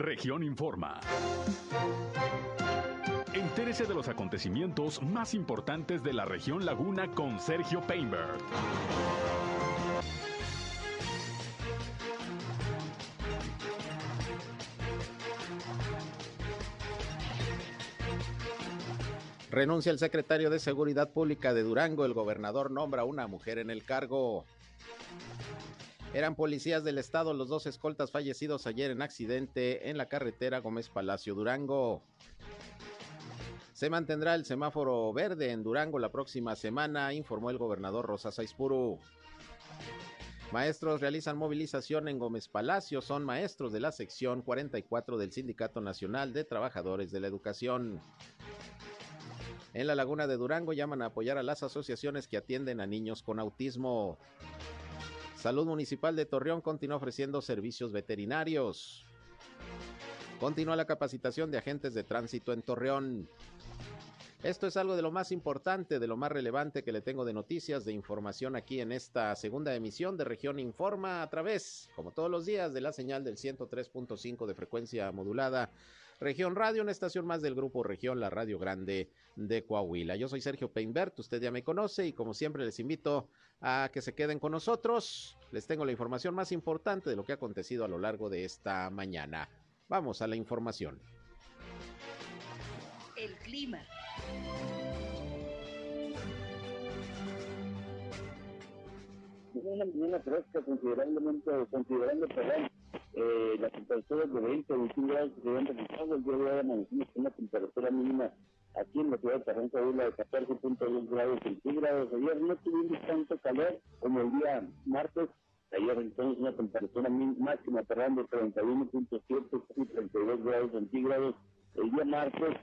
Región Informa. Entérese de los acontecimientos más importantes de la región Laguna con Sergio Painberg. Renuncia el secretario de Seguridad Pública de Durango. El gobernador nombra a una mujer en el cargo. Eran policías del estado los dos escoltas fallecidos ayer en accidente en la carretera Gómez Palacio Durango. Se mantendrá el semáforo verde en Durango la próxima semana, informó el gobernador Rosa Saispuru. Maestros realizan movilización en Gómez Palacio, son maestros de la sección 44 del Sindicato Nacional de Trabajadores de la Educación. En la Laguna de Durango llaman a apoyar a las asociaciones que atienden a niños con autismo. Salud Municipal de Torreón continúa ofreciendo servicios veterinarios. Continúa la capacitación de agentes de tránsito en Torreón. Esto es algo de lo más importante, de lo más relevante que le tengo de noticias, de información aquí en esta segunda emisión de Región Informa a través, como todos los días, de la señal del 103.5 de frecuencia modulada Región Radio, una estación más del grupo Región, la Radio Grande de Coahuila. Yo soy Sergio Peinbert, usted ya me conoce y como siempre les invito a que se queden con nosotros. Les tengo la información más importante de lo que ha acontecido a lo largo de esta mañana. Vamos a la información. El clima. Una mañana fresca considerablemente, considerando, perdón, eh, las temperaturas de 20 o 21 grados que se habían registrado el día de hoy una temperatura mínima aquí en la ciudad de Coahuila de 14.2 grados centígrados. Ayer no tuvimos tanto calor como el día martes. Ayer entonces una temperatura máxima, perdón, de 31.7 y 32 grados centígrados. El día martes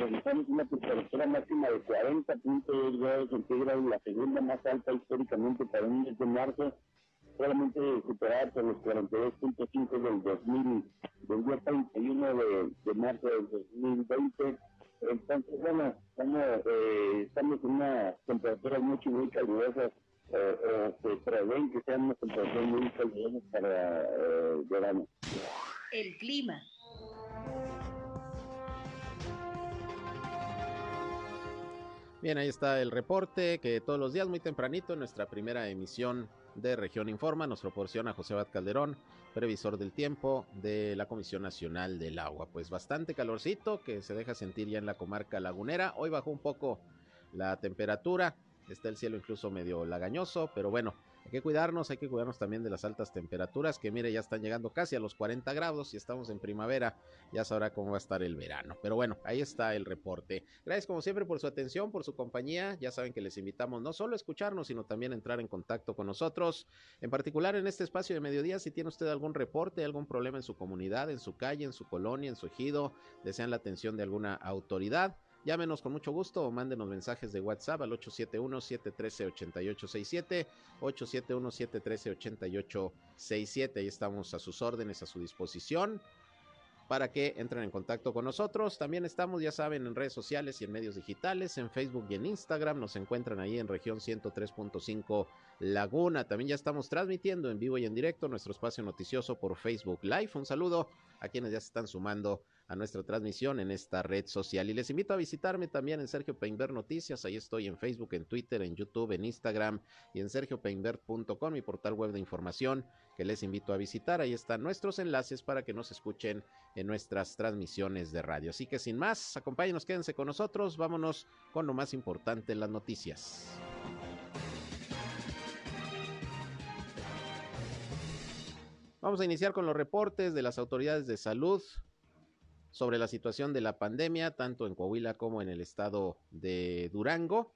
registramos una temperatura máxima de 40.2 grados centígrados, la segunda más alta históricamente para un mes de marzo solamente superar por los 42.5 del 2000, del día 31 de, de marzo del 2020. Entonces, bueno, estamos, eh, estamos en una temperatura mucho, muy calurosas, eh, se prevén que sean unas temperaturas muy calurosas para eh, verano. El clima. Bien, ahí está el reporte que todos los días muy tempranito en nuestra primera emisión de Región Informa nos proporciona José Abad Calderón, previsor del tiempo de la Comisión Nacional del Agua. Pues bastante calorcito que se deja sentir ya en la comarca lagunera. Hoy bajó un poco la temperatura, está el cielo incluso medio lagañoso, pero bueno, hay que cuidarnos, hay que cuidarnos también de las altas temperaturas, que mire, ya están llegando casi a los 40 grados y estamos en primavera, ya sabrá cómo va a estar el verano. Pero bueno, ahí está el reporte. Gracias como siempre por su atención, por su compañía. Ya saben que les invitamos no solo a escucharnos, sino también a entrar en contacto con nosotros. En particular en este espacio de mediodía, si tiene usted algún reporte, algún problema en su comunidad, en su calle, en su colonia, en su ejido, desean la atención de alguna autoridad Llámenos con mucho gusto o mándenos mensajes de WhatsApp al 871-713-8867, 871-713-8867. Ahí estamos a sus órdenes, a su disposición para que entren en contacto con nosotros. También estamos, ya saben, en redes sociales y en medios digitales, en Facebook y en Instagram. Nos encuentran ahí en región 103.5 Laguna. También ya estamos transmitiendo en vivo y en directo nuestro espacio noticioso por Facebook Live. Un saludo a quienes ya se están sumando a nuestra transmisión en esta red social. Y les invito a visitarme también en Sergio Peinber Noticias. Ahí estoy en Facebook, en Twitter, en YouTube, en Instagram y en sergiopeinber.com, mi portal web de información que les invito a visitar. Ahí están nuestros enlaces para que nos escuchen en nuestras transmisiones de radio. Así que sin más, acompáñenos, quédense con nosotros. Vámonos con lo más importante en las noticias. Vamos a iniciar con los reportes de las autoridades de salud sobre la situación de la pandemia, tanto en Coahuila como en el estado de Durango.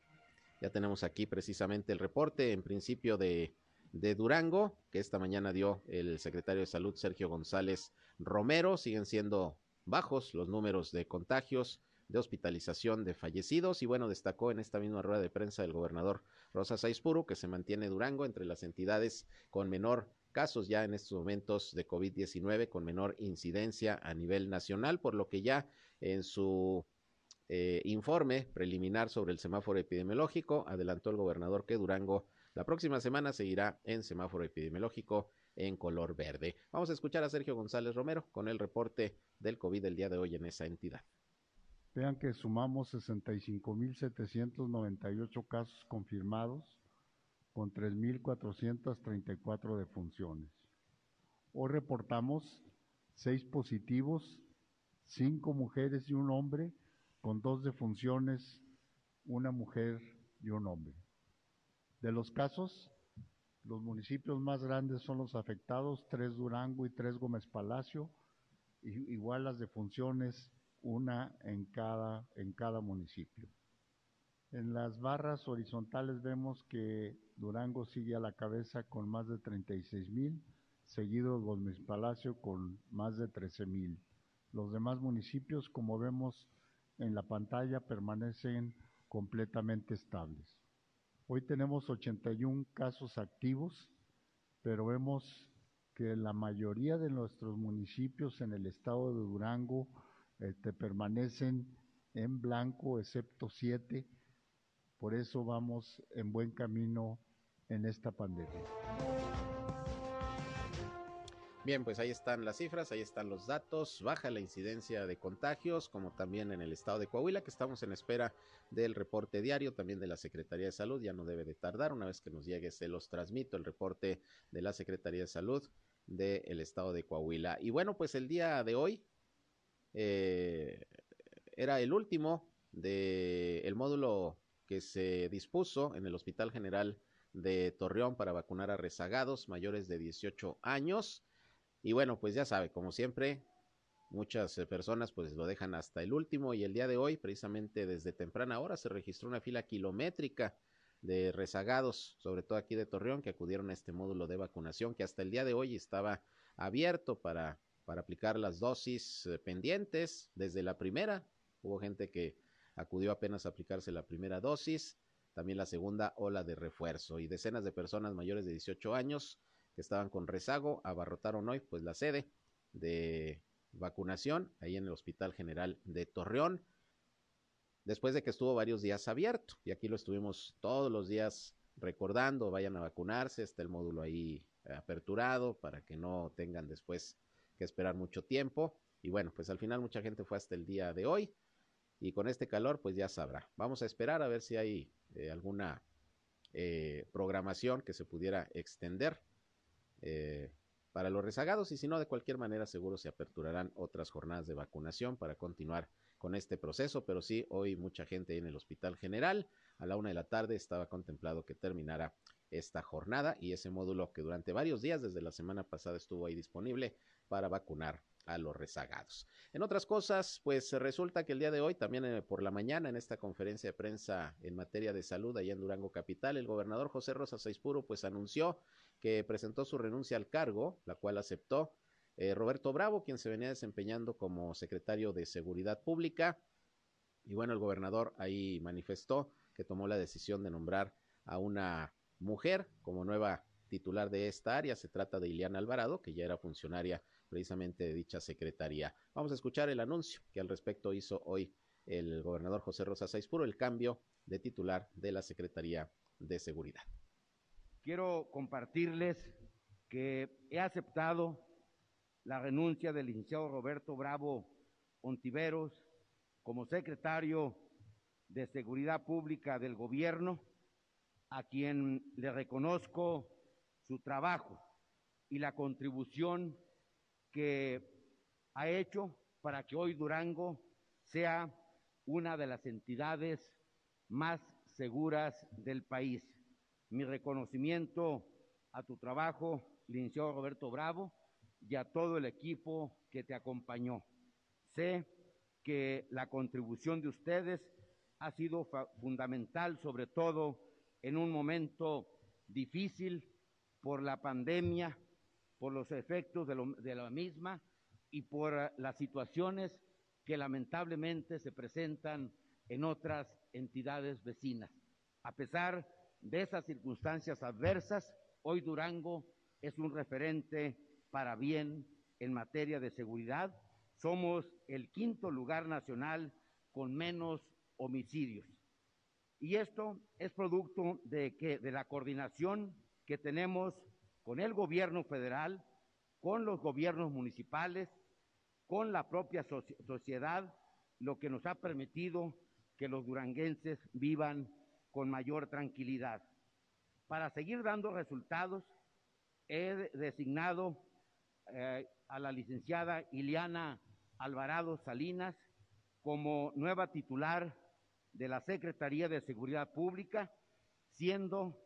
Ya tenemos aquí precisamente el reporte en principio de, de Durango, que esta mañana dio el secretario de Salud Sergio González Romero. Siguen siendo bajos los números de contagios, de hospitalización, de fallecidos. Y bueno, destacó en esta misma rueda de prensa el gobernador Rosa Saizpuru que se mantiene Durango entre las entidades con menor casos ya en estos momentos de COVID-19 con menor incidencia a nivel nacional, por lo que ya en su eh, informe preliminar sobre el semáforo epidemiológico adelantó el gobernador que Durango la próxima semana seguirá en semáforo epidemiológico en color verde. Vamos a escuchar a Sergio González Romero con el reporte del COVID del día de hoy en esa entidad. Vean que sumamos 65.798 casos confirmados con 3.434 defunciones. Hoy reportamos seis positivos, cinco mujeres y un hombre, con dos defunciones, una mujer y un hombre. De los casos, los municipios más grandes son los afectados, tres Durango y tres Gómez Palacio, igual las defunciones, una en cada, en cada municipio. En las barras horizontales vemos que Durango sigue a la cabeza con más de 36 mil, seguido Gómez Palacio con más de 13 mil. Los demás municipios, como vemos en la pantalla, permanecen completamente estables. Hoy tenemos 81 casos activos, pero vemos que la mayoría de nuestros municipios en el estado de Durango este, permanecen en blanco, excepto siete. Por eso vamos en buen camino en esta pandemia. Bien, pues ahí están las cifras, ahí están los datos, baja la incidencia de contagios, como también en el estado de Coahuila, que estamos en espera del reporte diario, también de la Secretaría de Salud, ya no debe de tardar, una vez que nos llegue se los transmito, el reporte de la Secretaría de Salud del estado de Coahuila. Y bueno, pues el día de hoy eh, era el último del el módulo que se dispuso en el Hospital General de Torreón para vacunar a rezagados mayores de 18 años. Y bueno, pues ya sabe, como siempre, muchas eh, personas pues lo dejan hasta el último y el día de hoy, precisamente desde temprana hora, se registró una fila kilométrica de rezagados, sobre todo aquí de Torreón, que acudieron a este módulo de vacunación que hasta el día de hoy estaba abierto para, para aplicar las dosis eh, pendientes desde la primera. Hubo gente que acudió apenas a aplicarse la primera dosis, también la segunda ola de refuerzo y decenas de personas mayores de 18 años que estaban con rezago abarrotaron hoy pues la sede de vacunación ahí en el Hospital General de Torreón después de que estuvo varios días abierto y aquí lo estuvimos todos los días recordando vayan a vacunarse está el módulo ahí aperturado para que no tengan después que esperar mucho tiempo y bueno pues al final mucha gente fue hasta el día de hoy y con este calor pues ya sabrá. Vamos a esperar a ver si hay eh, alguna eh, programación que se pudiera extender eh, para los rezagados y si no, de cualquier manera seguro se aperturarán otras jornadas de vacunación para continuar con este proceso, pero sí, hoy mucha gente en el Hospital General, a la una de la tarde estaba contemplado que terminara esta jornada y ese módulo que durante varios días desde la semana pasada estuvo ahí disponible para vacunar a los rezagados. En otras cosas, pues resulta que el día de hoy, también eh, por la mañana, en esta conferencia de prensa en materia de salud allá en Durango Capital, el gobernador José Rosa Saispuro pues anunció que presentó su renuncia al cargo, la cual aceptó eh, Roberto Bravo, quien se venía desempeñando como secretario de Seguridad Pública. Y bueno, el gobernador ahí manifestó que tomó la decisión de nombrar a una mujer como nueva titular de esta área. Se trata de Iliana Alvarado, que ya era funcionaria precisamente de dicha secretaría. Vamos a escuchar el anuncio que al respecto hizo hoy el gobernador José Rosa Saizpuro, el cambio de titular de la Secretaría de Seguridad. Quiero compartirles que he aceptado la renuncia del licenciado Roberto Bravo Ontiveros como secretario de Seguridad Pública del Gobierno, a quien le reconozco su trabajo y la contribución que ha hecho para que hoy Durango sea una de las entidades más seguras del país. Mi reconocimiento a tu trabajo, licenciado Roberto Bravo, y a todo el equipo que te acompañó. Sé que la contribución de ustedes ha sido fundamental, sobre todo en un momento difícil por la pandemia por los efectos de, la misma y por eh, las situaciones que lamentablemente se presentan en otras entidades vecinas. A pesar de esas circunstancias adversas, hoy Durango es un referente para bien en materia de seguridad. Somos el quinto lugar nacional con menos homicidios. Y esto es producto de la coordinación que tenemos con el gobierno federal, con los gobiernos municipales, con la propia sociedad, lo que nos ha permitido que los duranguenses vivan con mayor tranquilidad. Para seguir dando resultados, he designado eh, a la licenciada Iliana Alvarado Salinas como nueva titular de la Secretaría de Seguridad Pública, siendo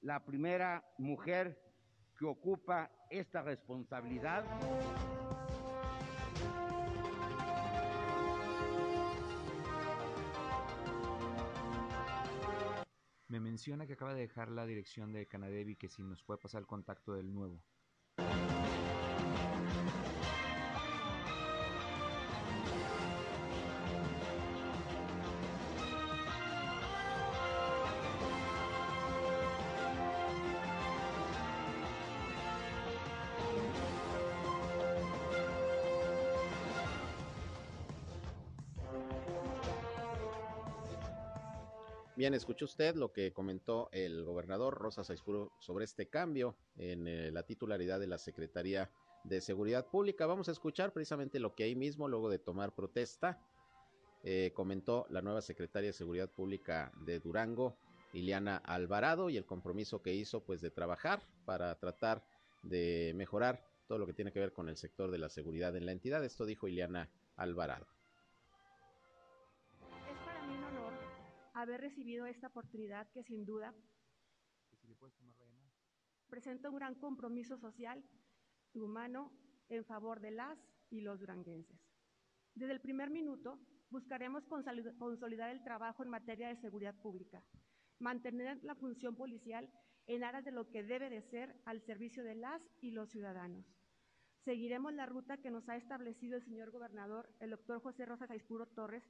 la primera mujer que ocupa esta responsabilidad. Me menciona que acaba de dejar la dirección de Canadevi que si nos puede pasar el contacto del nuevo. Bien, escuchó usted lo que comentó el gobernador Rosa Saizpuro sobre este cambio en eh, la titularidad de la Secretaría de Seguridad Pública. Vamos a escuchar precisamente lo que ahí mismo, luego de tomar protesta, eh, comentó la nueva secretaria de Seguridad Pública de Durango, Liliana Alvarado, y el compromiso que hizo pues de trabajar para tratar de mejorar todo lo que tiene que ver con el sector de la seguridad en la entidad. Esto dijo Ileana Alvarado. Haber recibido esta oportunidad que sin duda presenta un gran compromiso social y humano en favor de las y los duranguenses. Desde el primer minuto buscaremos consolidar el trabajo en materia de seguridad pública, mantener la función policial en aras de lo que debe de ser al servicio de las y los ciudadanos. Seguiremos la ruta que nos ha establecido el señor gobernador, el doctor José Rosa Saispuro Torres,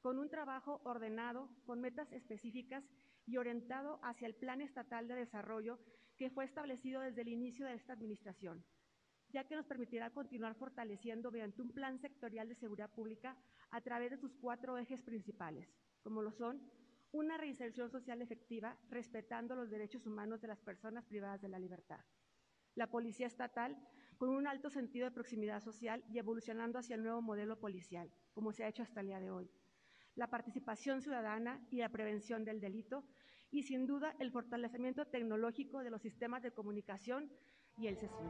con un trabajo ordenado, con metas específicas y orientado hacia el Plan Estatal de Desarrollo que fue establecido desde el inicio de esta administración, ya que nos permitirá continuar fortaleciendo mediante un plan sectorial de seguridad pública a través de sus cuatro ejes principales, como lo son una reinserción social efectiva respetando los derechos humanos de las personas privadas de la libertad. La Policía Estatal con un alto sentido de proximidad social y evolucionando hacia el nuevo modelo policial, como se ha hecho hasta el día de hoy la participación ciudadana y la prevención del delito, y sin duda el fortalecimiento tecnológico de los sistemas de comunicación y el CECIN.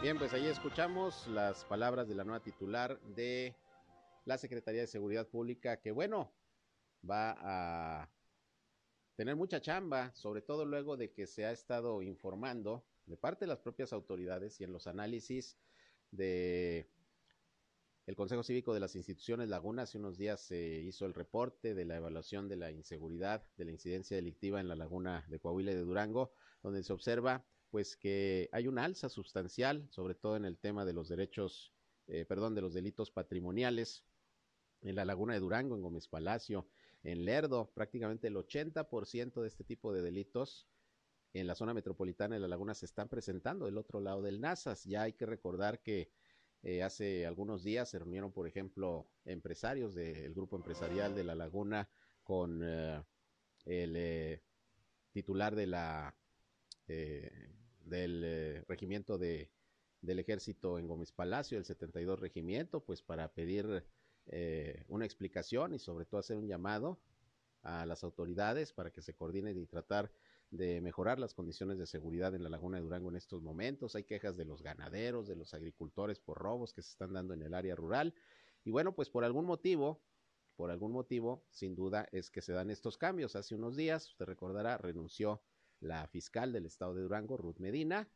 Bien, pues ahí escuchamos las palabras de la nueva titular de la Secretaría de Seguridad Pública, que bueno, va a tener mucha chamba, sobre todo luego de que se ha estado informando de parte de las propias autoridades y en los análisis de el Consejo Cívico de las Instituciones Laguna. Hace unos días se hizo el reporte de la evaluación de la inseguridad, de la incidencia delictiva en la laguna de Coahuila de Durango, donde se observa pues que hay una alza sustancial, sobre todo en el tema de los derechos, eh, perdón, de los delitos patrimoniales en la laguna de Durango, en Gómez Palacio, en Lerdo, prácticamente el 80% de este tipo de delitos en la zona metropolitana de la laguna se están presentando del otro lado del Nazas. Ya hay que recordar que eh, hace algunos días se reunieron, por ejemplo, empresarios del grupo empresarial de la laguna con eh, el titular de la del eh, regimiento de, del ejército en Gómez Palacio, el 72 regimiento, pues para pedir eh, una explicación y sobre todo hacer un llamado a las autoridades para que se coordinen y tratar de mejorar las condiciones de seguridad en la laguna de Durango en estos momentos. Hay quejas de los ganaderos, de los agricultores por robos que se están dando en el área rural. Y bueno, pues por algún motivo, por algún motivo, sin duda, es que se dan estos cambios. Hace unos días, usted recordará, renunció la fiscal del estado de Durango, Ruth Medina.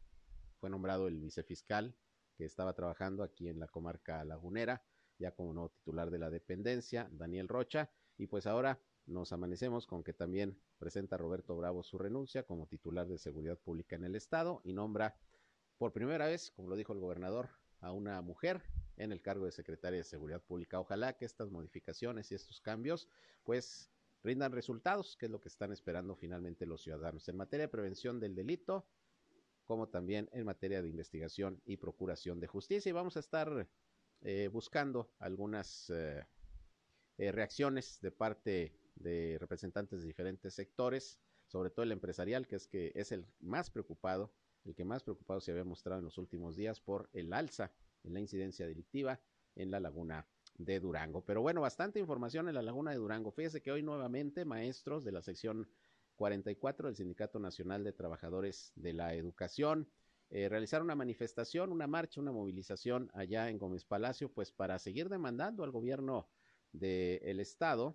Fue nombrado el vicefiscal que estaba trabajando aquí en la comarca lagunera, ya como nuevo titular de la dependencia, Daniel Rocha. Y pues ahora nos amanecemos con que también presenta Roberto Bravo su renuncia como titular de Seguridad Pública en el Estado y nombra por primera vez, como lo dijo el gobernador, a una mujer en el cargo de secretaria de Seguridad Pública. Ojalá que estas modificaciones y estos cambios pues rindan resultados, que es lo que están esperando finalmente los ciudadanos en materia de prevención del delito, como también en materia de investigación y procuración de justicia. Y vamos a estar eh, buscando algunas eh, eh, reacciones de parte de representantes de diferentes sectores, sobre todo el empresarial, que es que es el más preocupado, el que más preocupado se había mostrado en los últimos días por el alza en la incidencia delictiva en la laguna de Durango. Pero bueno, bastante información en la laguna de Durango. Fíjese que hoy nuevamente maestros de la sección 44 del Sindicato Nacional de Trabajadores de la Educación eh, realizaron una manifestación, una marcha, una movilización allá en Gómez Palacio, pues para seguir demandando al gobierno del Estado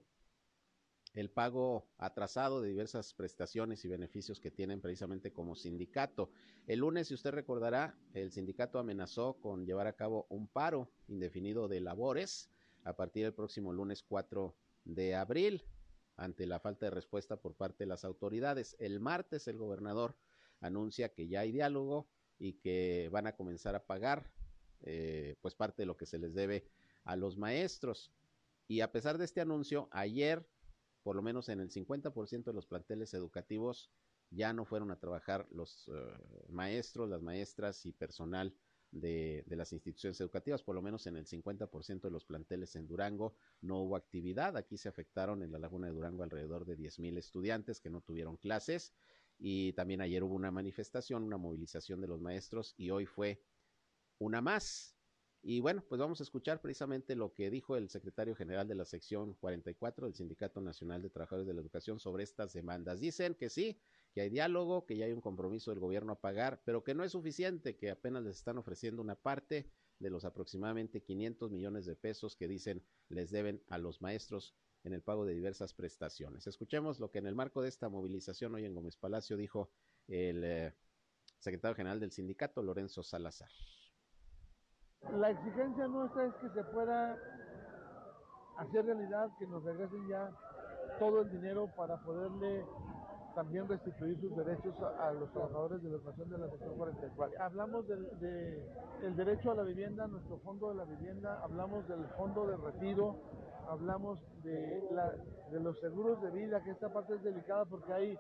el pago atrasado de diversas prestaciones y beneficios que tienen precisamente como sindicato. El lunes, si usted recordará, el sindicato amenazó con llevar a cabo un paro indefinido de labores a partir del próximo lunes 4 de abril ante la falta de respuesta por parte de las autoridades. El martes el gobernador anuncia que ya hay diálogo y que van a comenzar a pagar eh, pues parte de lo que se les debe a los maestros. Y a pesar de este anuncio, ayer por lo menos en el 50% de los planteles educativos ya no fueron a trabajar los eh, maestros, las maestras y personal de, de, las instituciones educativas, por lo menos en el 50% de los planteles en Durango no hubo actividad. Aquí se afectaron en la Laguna de Durango alrededor de 10.000 estudiantes que no tuvieron clases y también ayer hubo una manifestación, una movilización de los maestros y hoy fue una más. Y bueno, pues vamos a escuchar precisamente lo que dijo el secretario general de la sección 44 del Sindicato Nacional de Trabajadores de la Educación sobre estas demandas. Dicen que sí, que hay diálogo, que ya hay un compromiso del gobierno a pagar, pero que no es suficiente, que apenas les están ofreciendo una parte de los aproximadamente 500 millones de pesos que dicen les deben a los maestros en el pago de diversas prestaciones. Escuchemos lo que en el marco de esta movilización hoy en Gómez Palacio dijo el eh, secretario general del sindicato, Lorenzo Salazar. La exigencia nuestra es que se pueda hacer realidad, que nos regresen ya todo el dinero para poderle también restituir sus derechos a, los trabajadores de la educación de la sección 44. Hablamos del de, derecho a la vivienda, nuestro fondo de la vivienda, hablamos del fondo de retiro, hablamos de, los seguros de vida, que esta parte es delicada porque hay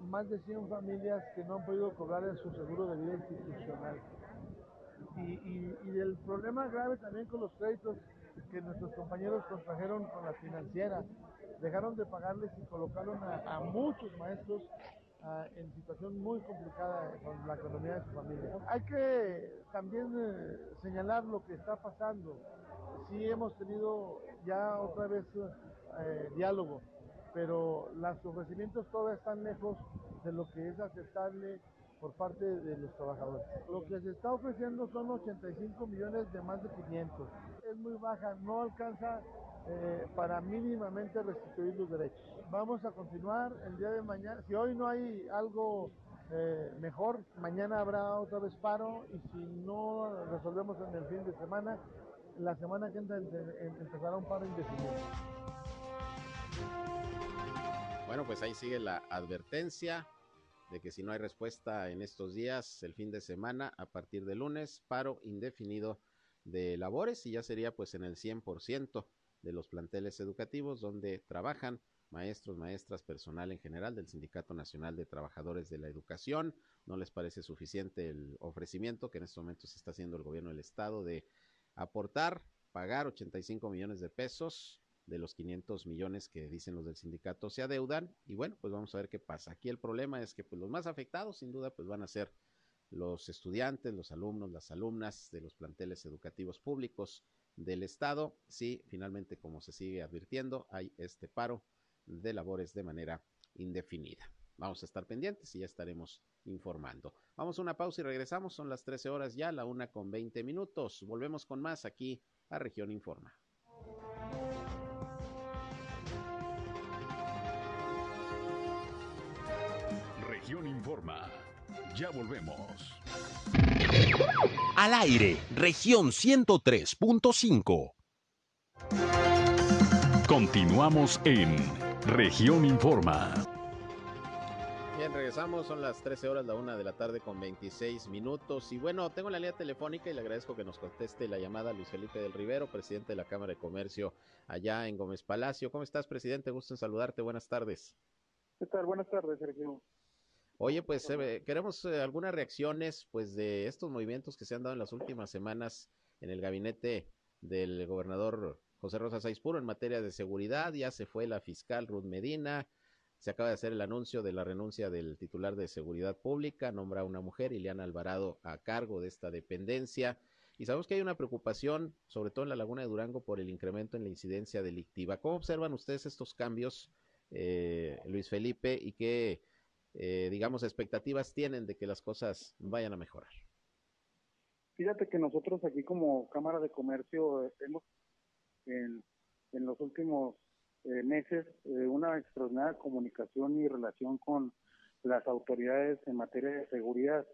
más de 100 familias que no han podido cobrar su seguro de vida institucional y, del problema grave también con los créditos que nuestros compañeros contrajeron con las financieras. Dejaron de pagarles y colocaron a, muchos maestros en situación muy complicada con la economía de su familia. Hay que también eh, señalar lo que está pasando. Sí hemos tenido ya otra vez eh, diálogo, pero los ofrecimientos todavía están lejos de lo que es aceptable por parte de los trabajadores. Lo que se está ofreciendo son 85 millones de más de 500. Es muy baja, no alcanza eh, para mínimamente restituir los derechos. Vamos a continuar el día de mañana. Si hoy no hay algo eh, mejor, mañana habrá otra vez paro y si no resolvemos en el fin de semana, la semana que entra empezará un paro indefinido. Bueno, pues ahí sigue la advertencia de que si no hay respuesta en estos días, el fin de semana, a partir de lunes, paro indefinido de labores y ya sería pues en el 100% de los planteles educativos donde trabajan maestros, maestras, personal en general del Sindicato Nacional de Trabajadores de la Educación. No les parece suficiente el ofrecimiento que en estos momentos está haciendo el gobierno del estado de aportar, pagar 85 millones de pesos de los 500 millones que dicen los del sindicato se adeudan y bueno, pues vamos a ver qué pasa. Aquí el problema es que pues los más afectados sin duda pues van a ser los estudiantes, los alumnos, las alumnas de los planteles educativos públicos del estado. Si finalmente como se sigue advirtiendo hay este paro de labores de manera indefinida. vamos a estar pendientes y ya estaremos informando. Vamos a una pausa y regresamos. Son las 13 horas ya, la una con 20 minutos. Volvemos con más aquí a Región Informa. Región Informa. Ya volvemos. Al aire, región 103.5. Continuamos en región Informa. Bien, regresamos, son las 13 horas, la una de la tarde con 26 minutos. Y bueno, tengo la línea telefónica y le agradezco que nos conteste la llamada Luis Felipe del Rivero, presidente de la Cámara de Comercio allá en Gómez Palacio. ¿Cómo estás, presidente? Gusto en saludarte. Buenas tardes. ¿Qué tal? Buenas tardes, Sergio. Oye, pues eh, queremos eh, algunas reacciones pues de estos movimientos que se han dado en las últimas semanas en el gabinete del gobernador José Rosa Saizpuro en materia de seguridad. Ya se fue la fiscal Ruth Medina. Se acaba de hacer el anuncio de la renuncia del titular de Seguridad Pública, nombra a una mujer, Ileana Alvarado, a cargo de esta dependencia. Y sabemos que hay una preocupación, sobre todo en la Laguna de Durango, por el incremento en la incidencia delictiva. ¿Cómo observan ustedes estos cambios, eh, Luis Felipe, y qué eh, digamos, expectativas tienen de que las cosas vayan a mejorar? Fíjate que nosotros aquí como Cámara de Comercio hemos en, los últimos eh, meses eh, una extraordinaria comunicación y relación con las autoridades en materia de seguridad.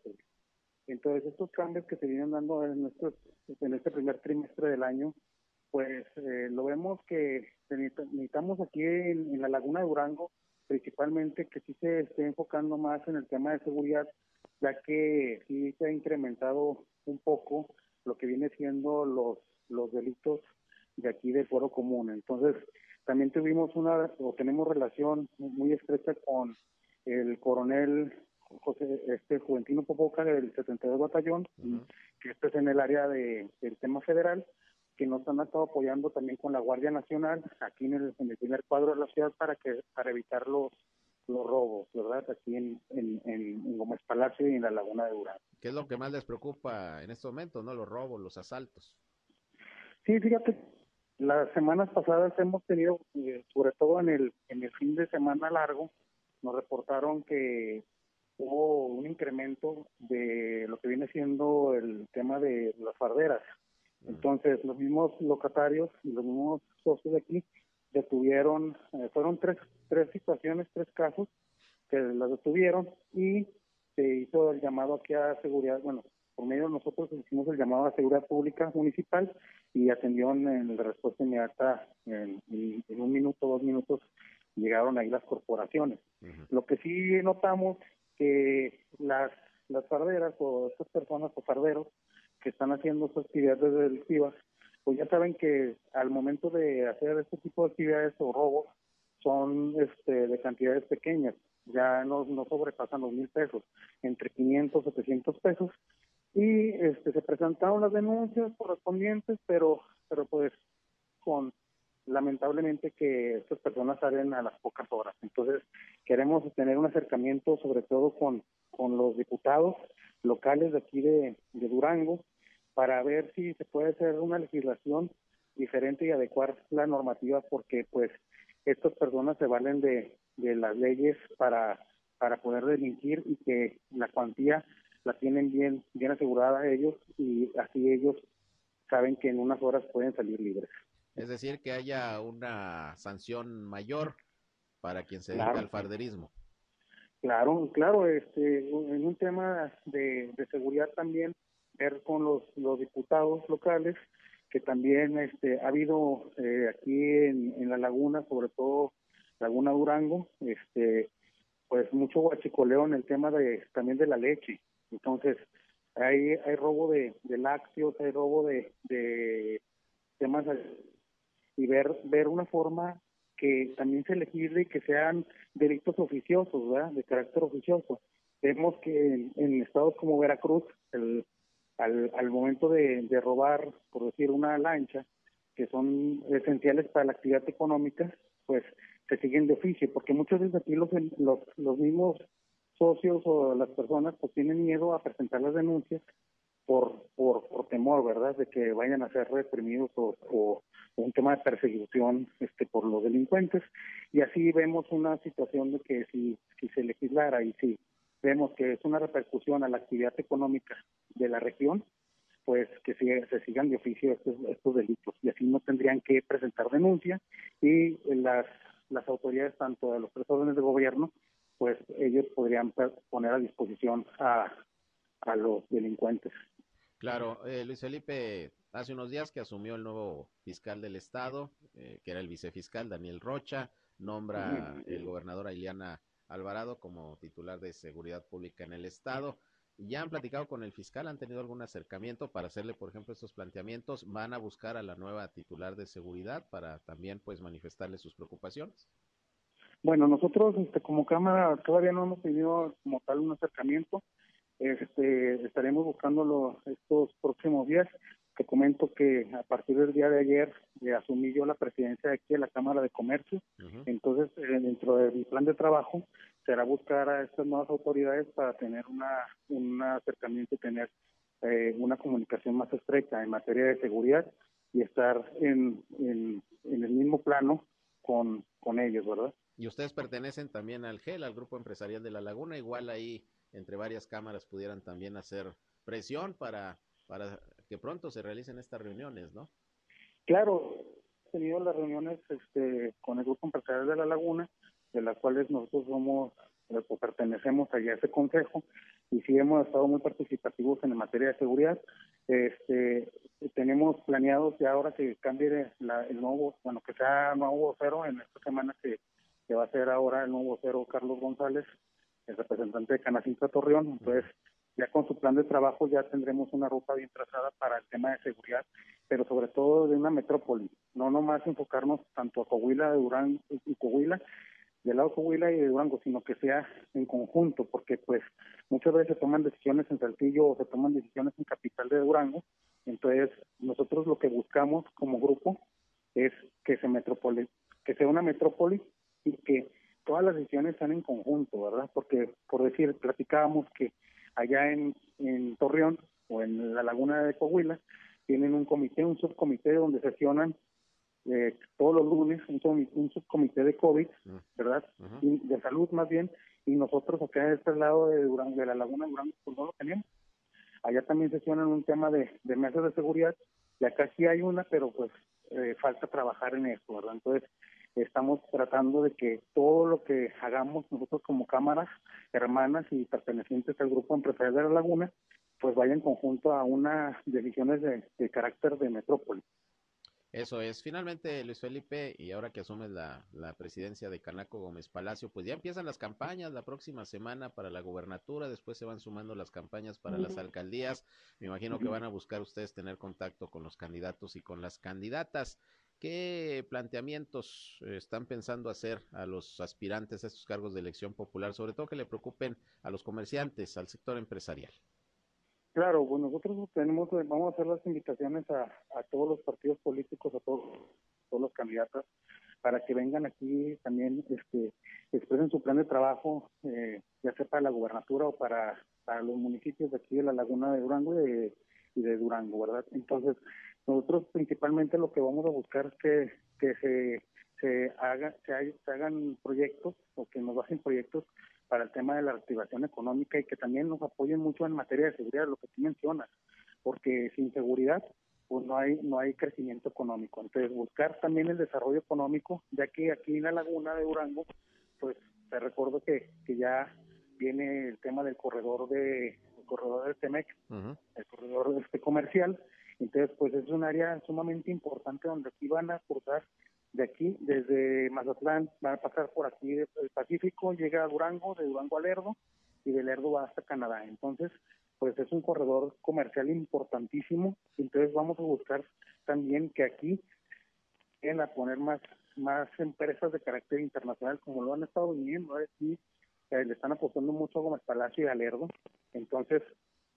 Entonces, estos cambios que se vienen dando en, en este primer trimestre del año, pues lo vemos que necesitamos aquí en, en la Laguna de Durango principalmente que sí se esté enfocando más en el tema de seguridad, ya que sí se ha incrementado un poco lo que viene siendo los, los delitos de aquí de foro común. Entonces, también tuvimos una, o tenemos relación muy estrecha con el coronel José, este Juventino Popoca del 72 Batallón, que este es en el área de, del tema federal, que nos han estado apoyando también con la Guardia Nacional aquí en el, primer cuadro de la ciudad para que para evitar los los robos, ¿verdad? Aquí en, en, Gómez Palacio y en la Laguna de Durango. ¿Qué es lo que más les preocupa en este momento, no? Los robos, los asaltos. Sí, fíjate, las semanas pasadas hemos tenido, eh, sobre todo en el, en el fin de semana largo, nos reportaron que hubo un incremento de lo que viene siendo el tema de las farderas. Entonces, los mismos locatarios y los mismos socios de aquí detuvieron, eh, fueron tres, tres situaciones, tres casos que las detuvieron y se hizo el llamado aquí a seguridad, bueno, por medio de nosotros hicimos el llamado a seguridad pública municipal y atendió en la respuesta inmediata en, un minuto, dos minutos llegaron ahí las corporaciones. Lo que sí notamos que las, las farderas o estas personas o farderos que están haciendo sus actividades delictivas, pues ya saben que al momento de hacer este tipo de actividades o robos son este, de cantidades pequeñas, ya no, no sobrepasan los mil pesos, entre 500 y 700 pesos. Y este, se presentaron las denuncias correspondientes, pero, pero pues con lamentablemente que estas personas salen a las pocas horas. Entonces, queremos tener un acercamiento sobre todo con, con los diputados locales de aquí de Durango para ver si se puede hacer una legislación diferente y adecuar la normativa porque pues estas personas se valen de, de las leyes para, para poder delinquir y que la cuantía la tienen bien, bien asegurada ellos y así ellos saben que en unas horas pueden salir libres. Es decir, que haya una sanción mayor para quien se dedica al farderismo. Claro, claro, este, en un tema de, de seguridad también, ver con los, los diputados locales, que también este, ha habido eh, aquí en, la laguna, sobre todo Laguna Durango, este, pues mucho guachicoleo en el tema de también de la leche. Entonces, hay, hay robo de, de lácteos, hay robo de, de temas y ver, ver una forma que también se legisle que sean delitos oficiosos, ¿verdad? De carácter oficioso. Vemos que en, en estados como Veracruz, el, al, al momento de, de robar, por decir, una lancha, que son esenciales para la actividad económica, pues se siguen de oficio, porque muchos de aquí los, los, los mismos socios o las personas pues tienen miedo a presentar las denuncias por, por, por temor, ¿verdad?, de que vayan a ser reprimidos o, o un tema de persecución este, por los delincuentes. Y así vemos una situación de que si, si se legislara y si vemos que es una repercusión a la actividad económica de la región, pues que se, se sigan de oficio estos, estos delitos y así no tendrían que presentar denuncia y las, las autoridades tanto de los tres órdenes de gobierno pues ellos podrían poner a disposición a, a los delincuentes. Claro, eh, Luis Felipe, hace unos días que asumió el nuevo fiscal del estado, eh, que era el vicefiscal Daniel Rocha, nombra el gobernador Ailiana Alvarado como titular de seguridad pública en el estado. ¿Ya han platicado con el fiscal? ¿Han tenido algún acercamiento para hacerle, por ejemplo, estos planteamientos? ¿Van a buscar a la nueva titular de seguridad para también, pues, manifestarle sus preocupaciones? Bueno, nosotros este, como Cámara todavía no hemos tenido como tal un acercamiento. Este, estaremos buscándolo estos próximos días. Te comento que a partir del día de ayer eh, asumí yo la presidencia de aquí de la Cámara de Comercio. Entonces, eh, dentro de mi plan de trabajo, será buscar a estas nuevas autoridades para tener una, un acercamiento y tener eh, una comunicación más estrecha en materia de seguridad y estar en, en, el mismo plano con, con ellos, ¿verdad? Y ustedes pertenecen también al GEL, al Grupo Empresarial de La Laguna, igual ahí entre varias cámaras pudieran también hacer presión para, para que pronto se realicen estas reuniones, ¿no? Claro, he tenido las reuniones este, con el Grupo Empresarial de La Laguna, de las cuales nosotros somos eh, o pertenecemos allá a ese consejo y sí hemos estado muy participativos en materia de seguridad. Este, tenemos planeados ya ahora que cambie el nuevo, bueno, que sea nuevo vocero en esta semana que, que va a ser ahora el nuevo vocero Carlos González, el representante de Canacintra Torreón. Entonces, ya con su plan de trabajo ya tendremos una ruta bien trazada para el tema de seguridad, pero sobre todo de una metrópoli, no nomás enfocarnos tanto a Coahuila, Durán y Coahuila, del lado de Coahuila y de Durango, sino que sea en conjunto, porque pues muchas veces se toman decisiones en Saltillo o se toman decisiones en Capital de Durango, entonces nosotros lo que buscamos como grupo es que se metrópoli, que sea una metrópoli y que todas las decisiones están en conjunto, ¿verdad? Porque por decir, platicábamos que allá en, en Torreón o en la laguna de Coahuila tienen un comité, un subcomité donde sesionan eh, todos los lunes un, un, subcomité de COVID. ¿verdad? de salud más bien, y nosotros acá en este lado de, Durango, de la laguna de Durango, pues no lo tenemos. Allá también sesionan un tema de, de mesas de seguridad, y acá sí hay una, pero pues eh, falta trabajar en eso, ¿verdad? Entonces, estamos tratando de que todo lo que hagamos nosotros como cámaras hermanas y pertenecientes al grupo empresarial de la laguna, pues vaya en conjunto a unas decisiones de, de carácter de metrópoli. Eso es. Finalmente, Luis Felipe, y ahora que asumes la, la, presidencia de Canaco Gómez Palacio, pues ya empiezan las campañas la próxima semana para la gubernatura, después se van sumando las campañas para las alcaldías. Me imagino que van a buscar ustedes tener contacto con los candidatos y con las candidatas. ¿Qué planteamientos están pensando hacer a los aspirantes a estos cargos de elección popular, sobre todo que le preocupen a los comerciantes, al sector empresarial? Claro, bueno, nosotros tenemos, vamos a hacer las invitaciones a, a todos los partidos políticos, a todos, todos los candidatos, para que vengan aquí también, este, expresen su plan de trabajo, eh, ya sea para la gubernatura o para, los municipios de aquí de la Laguna de Durango de, y de Durango, ¿verdad? Entonces, nosotros principalmente lo que vamos a buscar es que, que se, se, haga, se, se hagan proyectos o que nos bajen proyectos para el tema de la reactivación económica y que también nos apoyen mucho en materia de seguridad, lo que tú mencionas, porque sin seguridad pues no hay no hay crecimiento económico. Entonces buscar también el desarrollo económico, ya que aquí en la laguna de Durango, pues te recuerdo que, que ya viene el tema del corredor de el corredor del Temex, el corredor este comercial, entonces pues es un área sumamente importante donde aquí van a cruzar de aquí, desde Mazatlán, va a pasar por aquí el Pacífico, llega a Durango, de Durango a Lerdo, y de Lerdo va hasta Canadá. Entonces, pues es un corredor comercial importantísimo. Entonces vamos a buscar también que aquí vayan a poner más, más empresas de carácter internacional, como lo han estado viniendo. Aquí eh, le están apostando mucho a Gómez Palacio y a Lerdo. Entonces,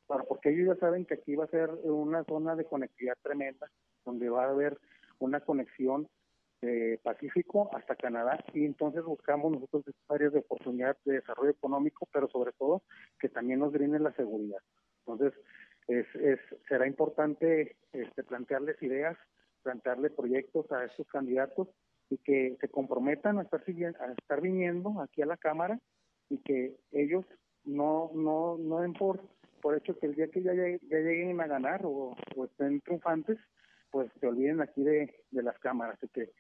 bueno, porque ellos ya saben que aquí va a ser una zona de conectividad tremenda, donde va a haber una conexión Pacífico hasta Canadá y entonces buscamos nosotros estas áreas de oportunidad de desarrollo económico, pero sobre todo que también nos brinden la seguridad. Entonces, es, es será importante este, plantearles ideas, plantearle proyectos a estos candidatos y que se comprometan a estar, a estar viniendo aquí a la Cámara y que ellos no no no den por, por hecho que el día que ya, ya lleguen a ganar o, estén triunfantes, pues se olviden aquí de, las cámaras. Y que,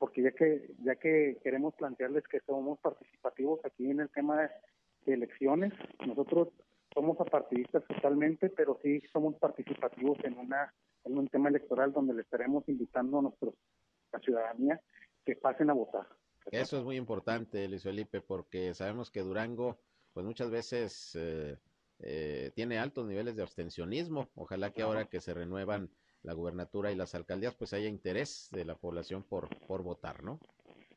porque ya que ya que queremos plantearles que somos participativos aquí en el tema de, elecciones, nosotros somos apartidistas totalmente, pero sí somos participativos en una en un tema electoral donde le estaremos invitando a nuestros la ciudadanía que pasen a votar. Eso es muy importante, Luis Felipe, porque sabemos que Durango, pues muchas veces eh, eh, tiene altos niveles de abstencionismo. Ojalá que ahora que se renuevan la gubernatura y las alcaldías, pues haya interés de la población por, por votar, ¿no?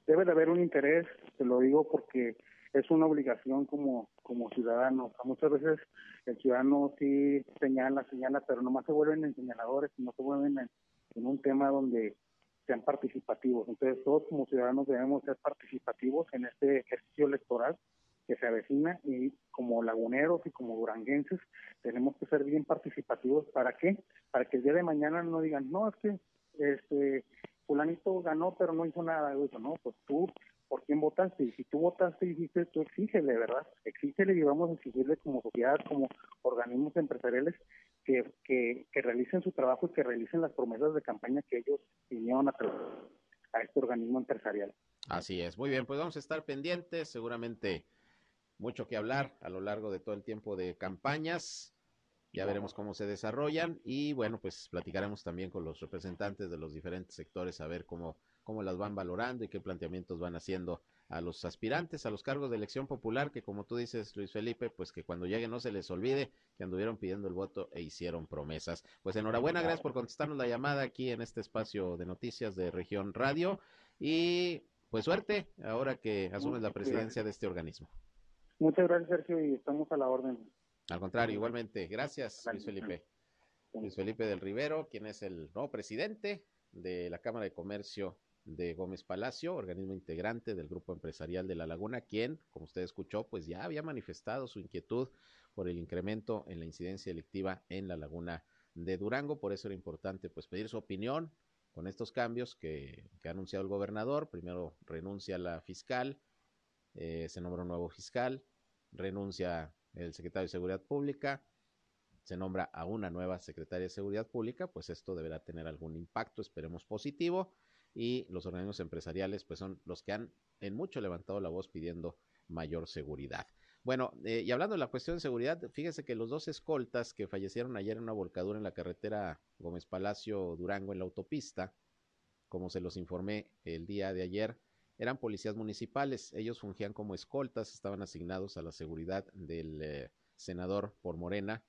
Debe de haber un interés, te lo digo porque es una obligación como, como ciudadano. muchas veces el ciudadano sí señala, señala, pero nomás se vuelven en señaladores y no se vuelven en un tema donde sean participativos. Entonces todos como ciudadanos debemos ser participativos en este ejercicio electoral que se avecina y como laguneros y como duranguenses tenemos que ser bien participativos. ¿Para qué? Para que el día de mañana no digan, no, es que este fulanito ganó pero no hizo nada. Eso, no, pues tú, ¿por quién votaste? Y si tú votaste y dijiste, tú exígele, ¿verdad? Exígele y vamos a exigirle como sociedad, como organismos empresariales que, que, que realicen su trabajo y que realicen las promesas de campaña que ellos vinieron a, a este organismo empresarial. Así es, muy bien, pues vamos a estar pendientes, seguramente mucho que hablar a lo largo de todo el tiempo de campañas. Ya veremos cómo se desarrollan y bueno, pues platicaremos también con los representantes de los diferentes sectores a ver cómo, cómo las van valorando y qué planteamientos van haciendo a los aspirantes a los cargos de elección popular, que como tú dices, Luis Felipe, pues que cuando lleguen no se les olvide que anduvieron pidiendo el voto e hicieron promesas. Pues enhorabuena, gracias por contestarnos la llamada aquí en este espacio de noticias de Región Radio y pues suerte ahora que asumes la presidencia de este organismo. Muchas gracias, Sergio, y estamos a la orden. Al contrario, igualmente. Gracias, Luis Felipe. Luis Felipe del Rivero, quien es el nuevo presidente de la Cámara de Comercio de Gómez Palacio, organismo integrante del Grupo Empresarial de La Laguna, quien, como usted escuchó, pues ya había manifestado su inquietud por el incremento en la incidencia electiva en La Laguna de Durango. Por eso era importante pues pedir su opinión con estos cambios que, que ha anunciado el gobernador. Primero renuncia la fiscal, eh, se nombra un nuevo fiscal, renuncia el secretario de Seguridad Pública, se nombra a una nueva secretaria de Seguridad Pública, pues esto deberá tener algún impacto, esperemos positivo, y los organismos empresariales pues son los que han en mucho levantado la voz pidiendo mayor seguridad. Bueno, eh, y hablando de la cuestión de seguridad, fíjese que los dos escoltas que fallecieron ayer en una volcadura en la carretera Gómez Palacio Durango en la autopista, como se los informé el día de ayer, eran policías municipales. Ellos fungían como escoltas, estaban asignados a la seguridad del eh, senador por Morena,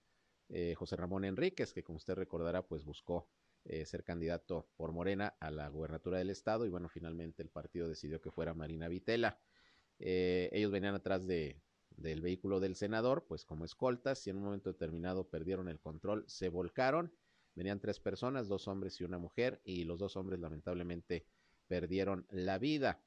eh, José Ramón Enríquez, que como usted recordará, pues buscó eh, ser candidato por Morena a la gubernatura del estado y bueno, finalmente el partido decidió que fuera Marina Vitela. ellos venían atrás de, del vehículo del senador, pues como escoltas, y en un momento determinado perdieron el control, se volcaron. Venían tres personas, dos hombres y una mujer, y los dos hombres lamentablemente perdieron la vida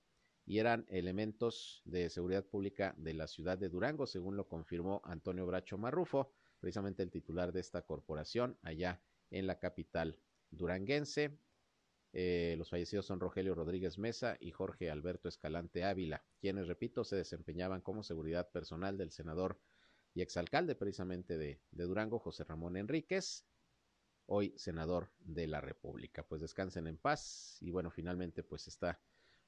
y eran elementos de seguridad pública de la ciudad de Durango, según lo confirmó Antonio Bracho Marrufo, precisamente el titular de esta corporación allá en la capital duranguense. Eh, los fallecidos son Rogelio Rodríguez Mesa y Jorge Alberto Escalante Ávila, quienes, repito, se desempeñaban como seguridad personal del senador y exalcalde precisamente de, de Durango, José Ramón Enríquez, hoy senador de la República. Pues descansen en paz y bueno, finalmente pues está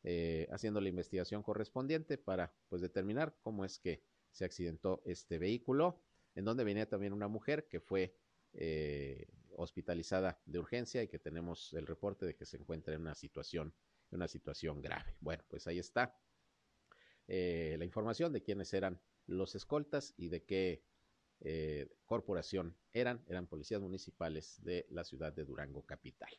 eh, haciendo la investigación correspondiente para pues determinar cómo es que se accidentó este vehículo, en donde venía también una mujer que fue eh, hospitalizada de urgencia y que tenemos el reporte de que se encuentra en una situación, en una situación grave. Bueno, pues ahí está eh, la información de quiénes eran los escoltas y de qué corporación eran, eran policías municipales de la ciudad de Durango Capital.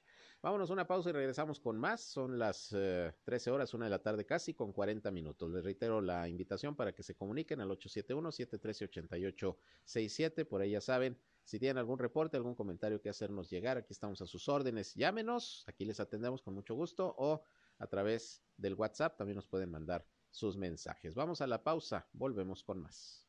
Vámonos una pausa y regresamos con más. Son las 13 eh, horas, una de la tarde casi, con 40 minutos. Les reitero la invitación para que se comuniquen al 871-713-8867. Por ahí ya saben, si tienen algún reporte, algún comentario que hacernos llegar, aquí estamos a sus órdenes. Llámenos, aquí les atendemos con mucho gusto o a través del WhatsApp también nos pueden mandar sus mensajes. Vamos a la pausa, volvemos con más.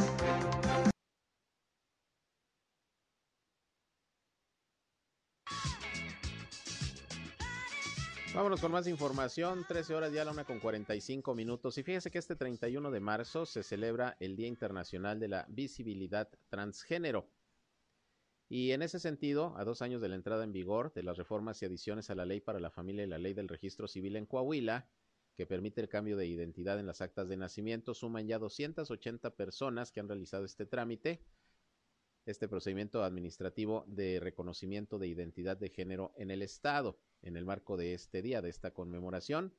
Vámonos con más información. 13 horas ya la una con 45 minutos. Y fíjese que este 31 de marzo se celebra el Día Internacional de la Visibilidad Transgénero. Y en ese sentido, a dos años de la entrada en vigor de las reformas y adiciones a la Ley para la Familia y la Ley del Registro Civil en Coahuila, que permite el cambio de identidad en las actas de nacimiento, suman ya 280 personas que han realizado este trámite, este procedimiento administrativo de reconocimiento de identidad de género en el Estado en el marco de este día, de esta conmemoración.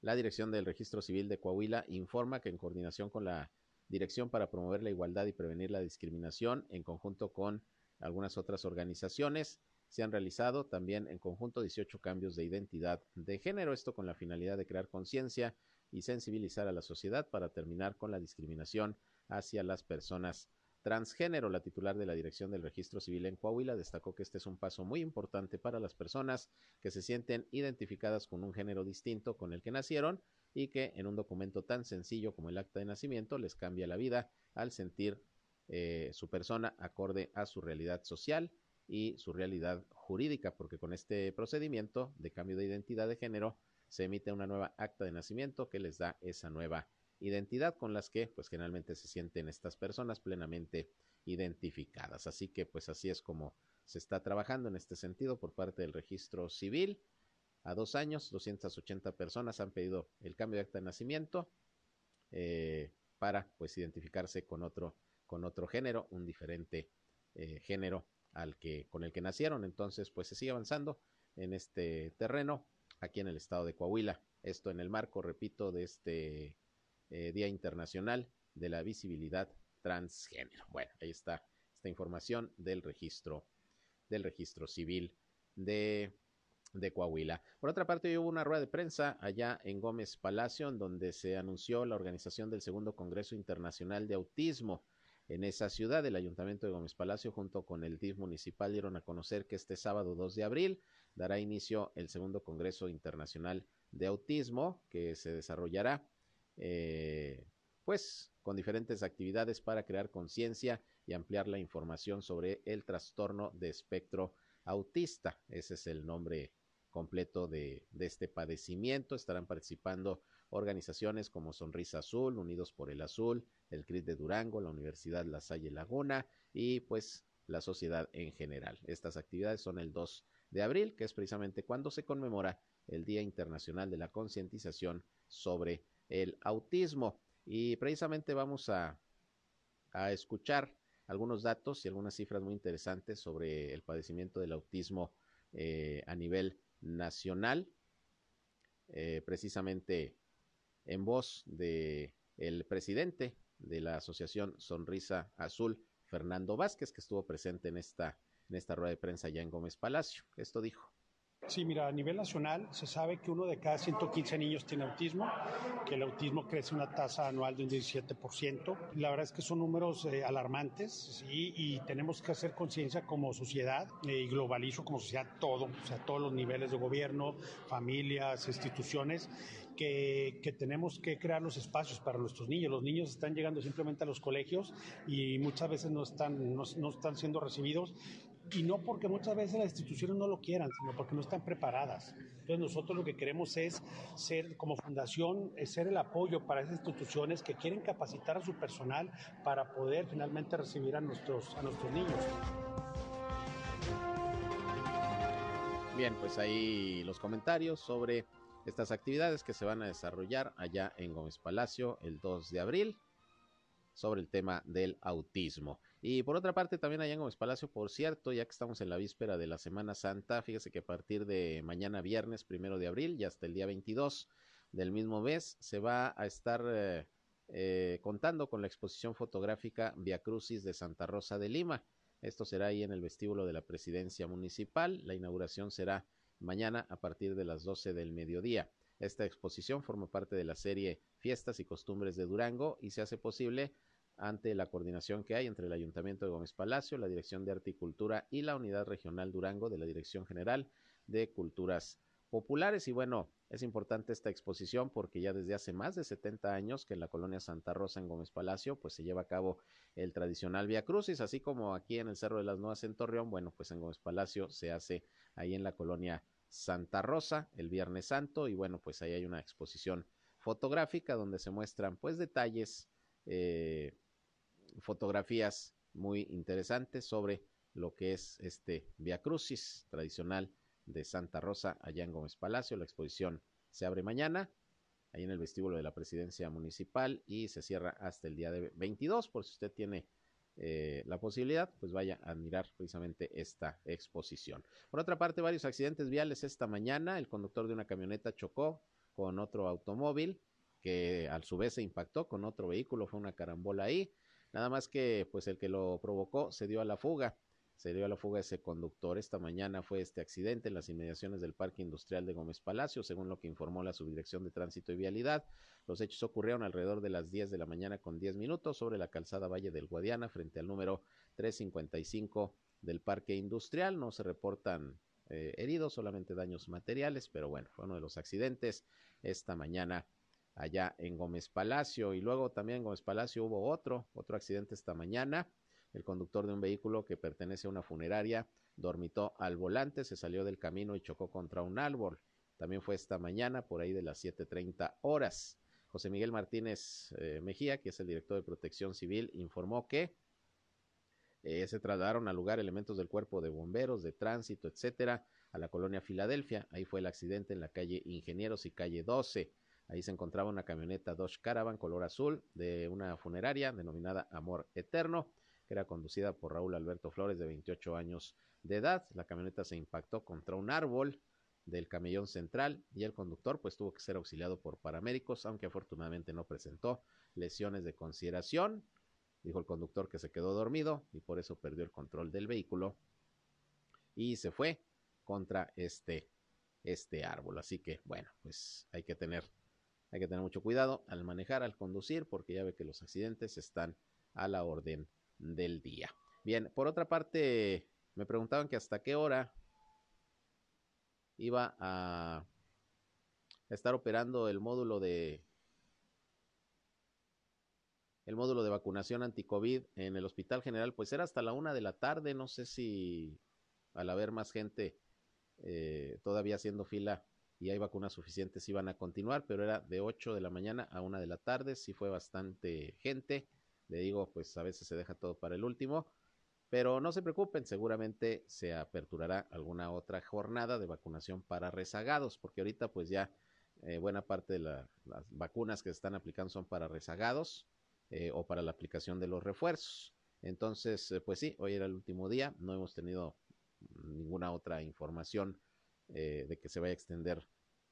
La Dirección del Registro Civil de Coahuila informa que en coordinación con la Dirección para promover la igualdad y prevenir la discriminación, en conjunto con algunas otras organizaciones, se han realizado también en conjunto 18 cambios de identidad de género, esto con la finalidad de crear conciencia y sensibilizar a la sociedad para terminar con la discriminación hacia las personas transgénero. La titular de la Dirección del Registro Civil en Coahuila destacó que este es un paso muy importante para las personas que se sienten identificadas con un género distinto con el que nacieron y que en un documento tan sencillo como el acta de nacimiento les cambia la vida al sentir eh, su persona acorde a su realidad social y su realidad jurídica, porque con este procedimiento de cambio de identidad de género se emite una nueva acta de nacimiento que les da esa nueva identidad con las que pues generalmente se sienten estas personas plenamente identificadas. Así que pues así es como se está trabajando en este sentido por parte del registro civil. A dos años, 280 personas han pedido el cambio de acta de nacimiento eh, para pues identificarse con otro, con otro género, un diferente eh, género al que, con el que nacieron. Entonces pues se sigue avanzando en este terreno aquí en el estado de Coahuila. Esto en el marco, repito, de este eh, Día Internacional de la Visibilidad Transgénero. Bueno, ahí está esta información del registro, del registro civil de, de Coahuila. Por otra parte, hubo una rueda de prensa allá en Gómez Palacio, en donde se anunció la organización del segundo Congreso Internacional de Autismo. En esa ciudad, el Ayuntamiento de Gómez Palacio, junto con el DIF municipal, dieron a conocer que este sábado 2 de abril dará inicio el segundo Congreso Internacional de Autismo, que se desarrollará eh, pues con diferentes actividades para crear conciencia y ampliar la información sobre el trastorno de espectro autista. Ese es el nombre completo de, este padecimiento. Estarán participando organizaciones como Sonrisa Azul, Unidos por el Azul, el CRIT de Durango, la Universidad La Salle Laguna y pues la sociedad en general. Estas actividades son el 2 de abril, que es precisamente cuando se conmemora el Día Internacional de la Concientización sobre el autismo. Y precisamente vamos a, a escuchar algunos datos y algunas cifras muy interesantes sobre el padecimiento del autismo eh, a nivel nacional, eh, precisamente en voz de el presidente de la Asociación Sonrisa Azul, Fernando Vázquez, que estuvo presente en esta, en esta rueda de prensa ya en Gómez Palacio. Esto dijo. Sí, mira, a nivel nacional se sabe que uno de cada 115 niños tiene autismo, que el autismo crece una tasa anual de un 17%. La verdad es que son números eh, alarmantes y tenemos que hacer conciencia como sociedad eh, y globalizo como sociedad todo, o sea, todos los niveles de gobierno, familias, instituciones. Que, tenemos que crear los espacios para nuestros niños. Los niños están llegando simplemente a los colegios y muchas veces no están, no están siendo recibidos y no porque muchas veces las instituciones no lo quieran, sino porque no están preparadas. Entonces nosotros lo que queremos es ser, como fundación, es ser el apoyo para esas instituciones que quieren capacitar a su personal para poder finalmente recibir a nuestros, a nuestros niños. Bien, pues ahí los comentarios sobre estas actividades que se van a desarrollar allá en Gómez Palacio el 2 de abril sobre el tema del autismo. Y por otra parte, también allá en Gómez Palacio, por cierto, ya que estamos en la víspera de la Semana Santa, fíjese que a partir de mañana viernes, primero de abril, y hasta el día 22 del mismo mes, se va a estar eh, eh, contando con la exposición fotográfica Via Crucis de Santa Rosa de Lima. Esto será ahí en el vestíbulo de la presidencia municipal. La inauguración será mañana a partir de las 12 del mediodía. Esta exposición forma parte de la serie Fiestas y Costumbres de Durango y se hace posible ante la coordinación que hay entre el Ayuntamiento de Gómez Palacio, la Dirección de Arte y Cultura y la Unidad Regional Durango de la Dirección General de Culturas Populares. Y bueno, es importante esta exposición porque ya desde hace más de 70 años que en la colonia Santa Rosa en Gómez Palacio pues se lleva a cabo el tradicional Via Crucis, así como aquí en el Cerro de las Nuevas en Torreón, bueno, pues en Gómez Palacio se hace ahí en la colonia Santa Rosa el Viernes Santo y bueno, pues ahí hay una exposición fotográfica donde se muestran pues detalles eh, fotografías muy interesantes sobre lo que es este Via Crucis tradicional de Santa Rosa allá en Gómez Palacio. La exposición se abre mañana ahí en el vestíbulo de la presidencia municipal y se cierra hasta el día de 22 por si usted tiene eh, la posibilidad, pues vaya a admirar precisamente esta exposición. Por otra parte, varios accidentes viales esta mañana. El conductor de una camioneta chocó con otro automóvil que a su vez se impactó con otro vehículo, fue una carambola ahí. Nada más que pues el que lo provocó se dio a la fuga. Se dio a la fuga ese conductor. Esta mañana fue este accidente en las inmediaciones del Parque Industrial de Gómez Palacio, según lo que informó la Subdirección de Tránsito y Vialidad. Los hechos ocurrieron alrededor de las 10 de la mañana con 10 minutos sobre la calzada Valle del Guadiana frente al número 355 del Parque Industrial. No se reportan eh, heridos, solamente daños materiales, pero bueno, fue uno de los accidentes esta mañana allá en Gómez Palacio. Y luego también en Gómez Palacio hubo otro, otro accidente esta mañana. El conductor de un vehículo que pertenece a una funeraria dormitó al volante, se salió del camino y chocó contra un árbol. También fue esta mañana, por ahí de las 7.30 horas. José Miguel Martínez eh, Mejía, que es el director de Protección Civil, informó que eh, se trasladaron al lugar elementos del cuerpo de bomberos, de tránsito, etcétera, a la colonia Filadelfia. Ahí fue el accidente en la calle Ingenieros y calle 12. Ahí se encontraba una camioneta Dodge Caravan color azul de una funeraria denominada Amor Eterno, que era conducida por Raúl Alberto Flores de 28 años de edad. La camioneta se impactó contra un árbol del camellón central y el conductor pues tuvo que ser auxiliado por paramédicos, aunque afortunadamente no presentó lesiones de consideración. Dijo el conductor que se quedó dormido y por eso perdió el control del vehículo y se fue contra este este árbol. Así que bueno, pues hay que tener hay que tener mucho cuidado al manejar, al conducir, porque ya ve que los accidentes están a la orden del día. Bien, por otra parte, me preguntaban que hasta qué hora iba a estar operando el módulo de el módulo de vacunación anti-COVID en el Hospital General, pues era hasta la una de la tarde, no sé si al haber más gente eh, todavía haciendo fila y hay vacunas suficientes, iban a continuar, pero era de 8 de la mañana a 1 de la tarde, sí fue bastante gente, le digo, pues a veces se deja todo para el último, pero no se preocupen, seguramente se aperturará alguna otra jornada de vacunación para rezagados, porque ahorita pues ya eh, buena parte de las vacunas que se están aplicando son para rezagados eh, o para la aplicación de los refuerzos. Entonces, eh, pues sí, hoy era el último día, no hemos tenido ninguna otra información eh, de que se vaya a extender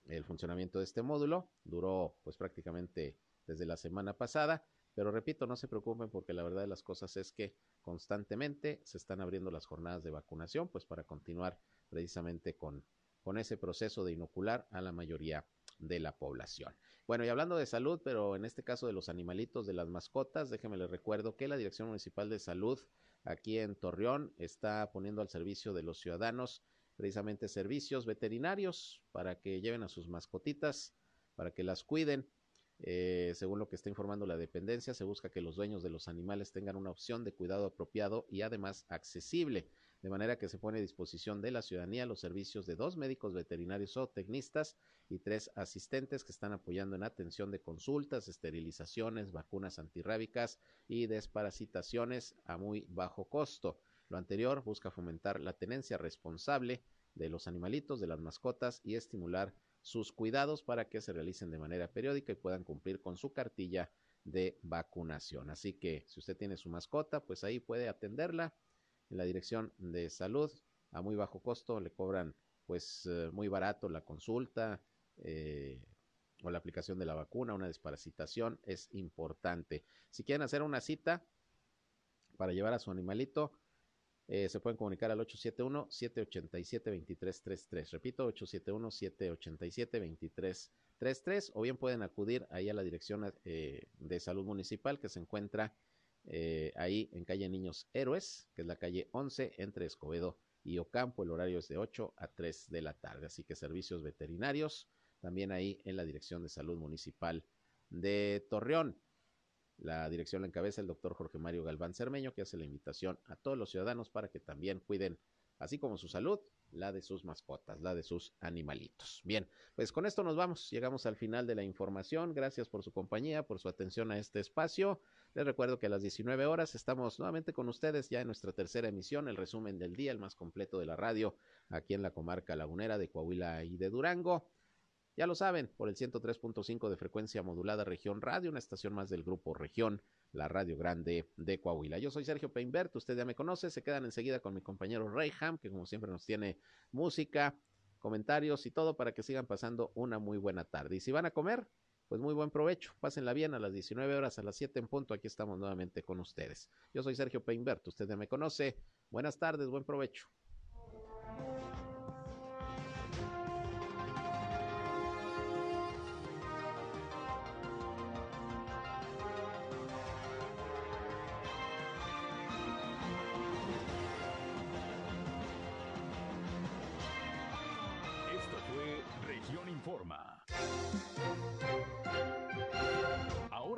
el funcionamiento de este módulo. Duró pues prácticamente desde la semana pasada, pero repito, no se preocupen porque la verdad de las cosas es que constantemente se están abriendo las jornadas de vacunación, pues para continuar precisamente con, con ese proceso de inocular a la mayoría de la población. Bueno, y hablando de salud, pero en este caso de los animalitos, de las mascotas, déjenme les recuerdo que la Dirección Municipal de Salud aquí en Torreón está poniendo al servicio de los ciudadanos precisamente servicios veterinarios para que lleven a sus mascotitas, para que las cuiden. Eh, según lo que está informando la dependencia, se busca que los dueños de los animales tengan una opción de cuidado apropiado y además accesible, de manera que se pone a disposición de la ciudadanía los servicios de dos médicos veterinarios o tecnistas y tres asistentes que están apoyando en atención de consultas, esterilizaciones, vacunas antirrábicas y desparasitaciones a muy bajo costo. Lo anterior busca fomentar la tenencia responsable de los animalitos, de las mascotas y estimular sus cuidados para que se realicen de manera periódica y puedan cumplir con su cartilla de vacunación. Así que si usted tiene su mascota, pues ahí puede atenderla en la dirección de salud a muy bajo costo, le cobran pues eh, muy barato la consulta eh, o la aplicación de la vacuna, una desparasitación es importante. Si quieren hacer una cita para llevar a su animalito, eh, se pueden comunicar al 871-787-2333. Repito, 871-787-2333. 33 o bien pueden acudir ahí a la dirección eh, de salud municipal que se encuentra eh, ahí en calle Niños Héroes, que es la calle 11 entre Escobedo y Ocampo. El horario es de 8 a 3 de la tarde, así que servicios veterinarios también ahí en la dirección de salud municipal de Torreón. La dirección la encabeza el doctor Jorge Mario Galván Cermeño, que hace la invitación a todos los ciudadanos para que también cuiden, así como su salud, la de sus mascotas, la de sus animalitos. Bien, pues con esto nos vamos, llegamos al final de la información. Gracias por su compañía, por su atención a este espacio. Les recuerdo que a las 19 horas estamos nuevamente con ustedes ya en nuestra tercera emisión, el resumen del día, el más completo de la radio, aquí en la comarca lagunera de Coahuila y de Durango. Ya lo saben, por el 103.5 de frecuencia modulada Región Radio, una estación más del grupo Región, la Radio Grande de Coahuila. Yo soy Sergio Peinbert, usted ya me conoce, se quedan enseguida con mi compañero Reyham, que como siempre nos tiene música, comentarios y todo para que sigan pasando una muy buena tarde. Y si van a comer, pues muy buen provecho, pásenla bien a las 19 horas, a las 7 en punto, aquí estamos nuevamente con ustedes. Yo soy Sergio Peinbert, usted ya me conoce, buenas tardes, buen provecho.